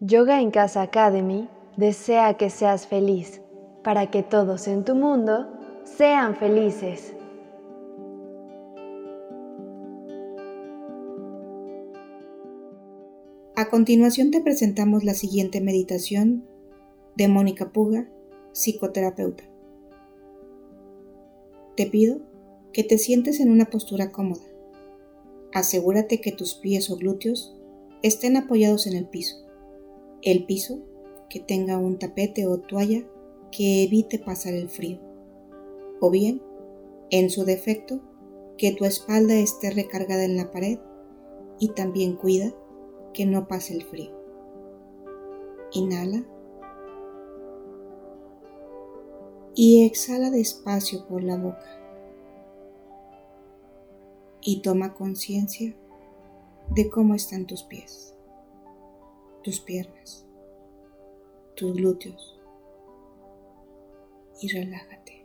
Yoga en Casa Academy desea que seas feliz para que todos en tu mundo sean felices. A continuación te presentamos la siguiente meditación de Mónica Puga, psicoterapeuta. Te pido que te sientes en una postura cómoda. Asegúrate que tus pies o glúteos estén apoyados en el piso. El piso que tenga un tapete o toalla que evite pasar el frío. O bien, en su defecto, que tu espalda esté recargada en la pared y también cuida que no pase el frío. Inhala y exhala despacio por la boca. Y toma conciencia de cómo están tus pies, tus piernas, tus glúteos. Y relájate.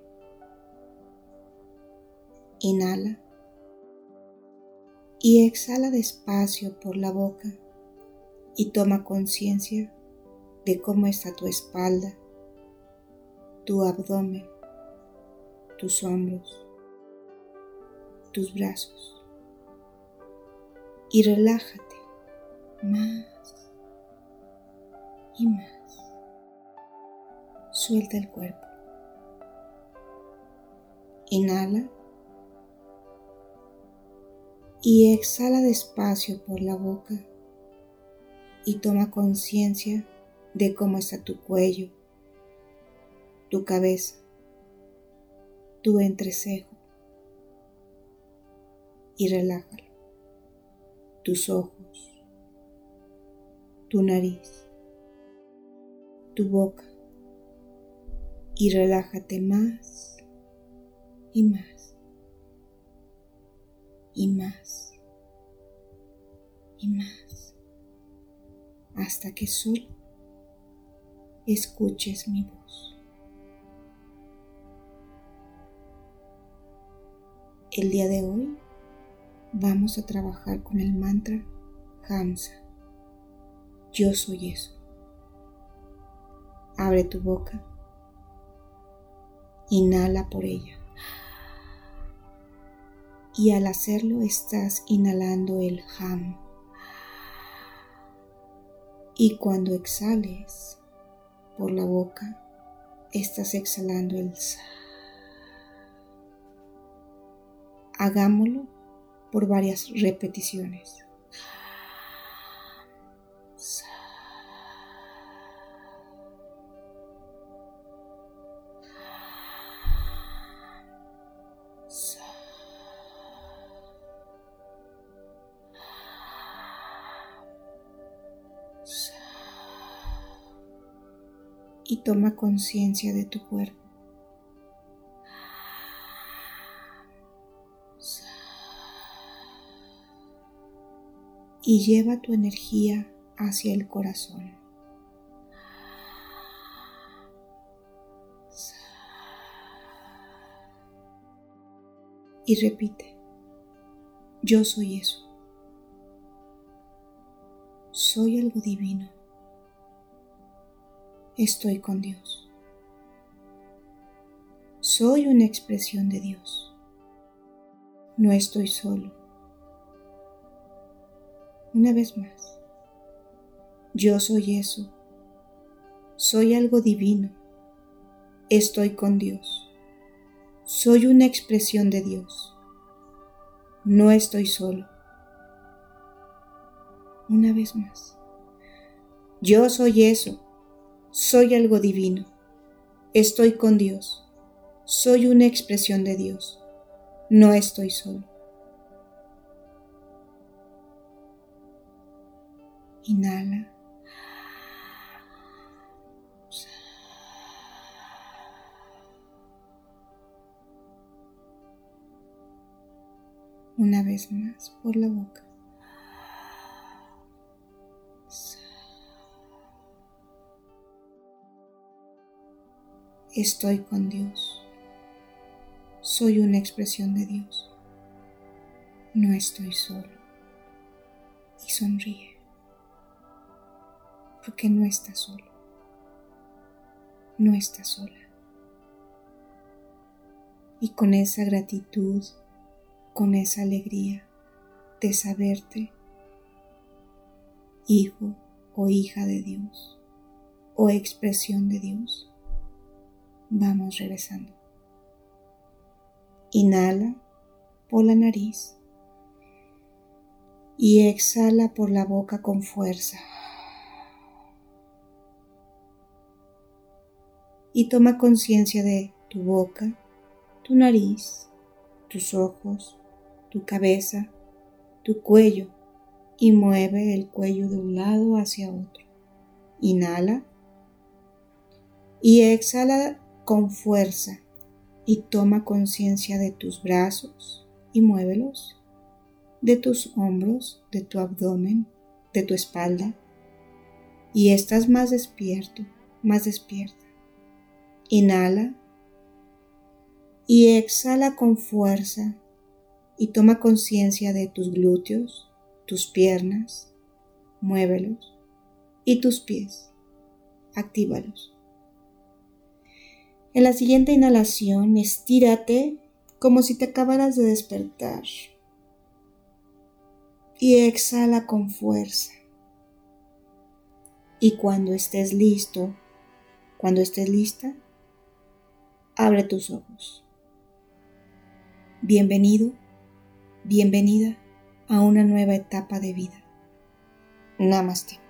Inhala y exhala despacio por la boca y toma conciencia de cómo está tu espalda, tu abdomen, tus hombros, tus brazos. Y relájate más y más. Suelta el cuerpo. Inhala y exhala despacio por la boca y toma conciencia de cómo está tu cuello, tu cabeza, tu entrecejo y relájalo, tus ojos, tu nariz, tu boca y relájate más y más y más y más hasta que solo escuches mi voz. El día de hoy vamos a trabajar con el mantra Hamsa. Yo soy eso. Abre tu boca. Inhala por ella. Y al hacerlo estás inhalando el Ham. Y cuando exhales por la boca, estás exhalando el Sa. Hagámoslo por varias repeticiones. Y toma conciencia de tu cuerpo. Y lleva tu energía hacia el corazón. Y repite, yo soy eso. Soy algo divino estoy con Dios. Soy una expresión de Dios. No estoy solo. Una vez más, yo soy eso. Soy algo divino. Estoy con Dios. Soy una expresión de Dios. No estoy solo. Una vez más. Yo soy eso soy algo divino. Estoy con Dios. Soy una expresión de Dios. No estoy solo. Inhala. Una vez más por la boca. Estoy con Dios. Soy una expresión de Dios. No estoy solo. Y sonríe. porque no estás solo. No estás sola. Y con esa gratitud, con esa alegría de saberte hijo o hija de Dios o expresión de Dios, vamos regresando. Inhala por la nariz y exhala por la boca con fuerza. Y toma conciencia de tu boca, tu nariz, tus ojos, tu cabeza, tu cuello y mueve el cuello de un lado hacia otro. Inhala y exhala con fuerza y toma conciencia de tus brazos y muévelos de tus hombros, de tu abdomen, de tu espalda. Y estás más despierto, más despierta. Inhala y exhala con fuerza y toma conciencia de tus glúteos, tus piernas, muévelos y tus pies. Actívalos. En la siguiente inhalación, estírate como si te acabaras de despertar y exhala con fuerza. Y cuando estés listo, cuando estés lista, abre tus ojos. Bienvenido, bienvenida a una nueva etapa de vida. Namaste.